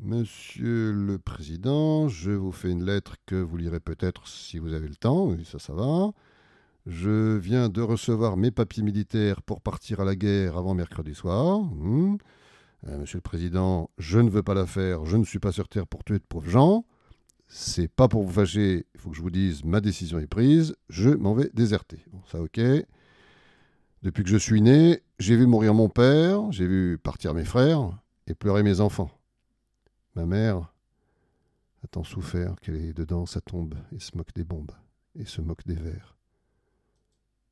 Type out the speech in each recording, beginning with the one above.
Monsieur le Président, je vous fais une lettre que vous lirez peut-être si vous avez le temps, et ça, ça va. Je viens de recevoir mes papiers militaires pour partir à la guerre avant mercredi soir. Hmm. Euh, monsieur le Président, je ne veux pas la faire, je ne suis pas sur Terre pour tuer de pauvres gens. C'est pas pour vous fâcher, il faut que je vous dise, ma décision est prise, je m'en vais déserter. Ça ok. Depuis que je suis né, j'ai vu mourir mon père, j'ai vu partir mes frères et pleurer mes enfants. Ma mère a tant souffert qu'elle est dedans sa tombe et se moque des bombes et se moque des vers.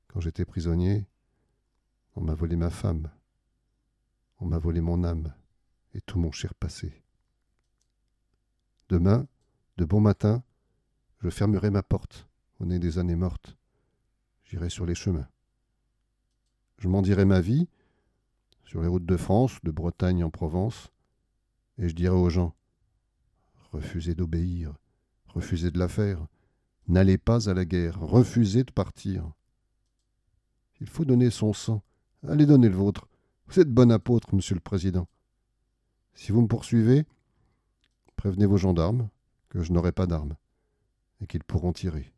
Quand j'étais prisonnier, on m'a volé ma femme, on m'a volé mon âme et tout mon cher passé. Demain, de bon matin, je fermerai ma porte au nez des années mortes. J'irai sur les chemins. Je m'en dirai ma vie, sur les routes de France, de Bretagne en Provence, et je dirai aux gens refusez d'obéir, refusez de la faire, n'allez pas à la guerre, refusez de partir. Il faut donner son sang, allez donner le vôtre. Vous êtes bon apôtre, monsieur le président. Si vous me poursuivez, prévenez vos gendarmes que je n'aurai pas d'armes et qu'ils pourront tirer.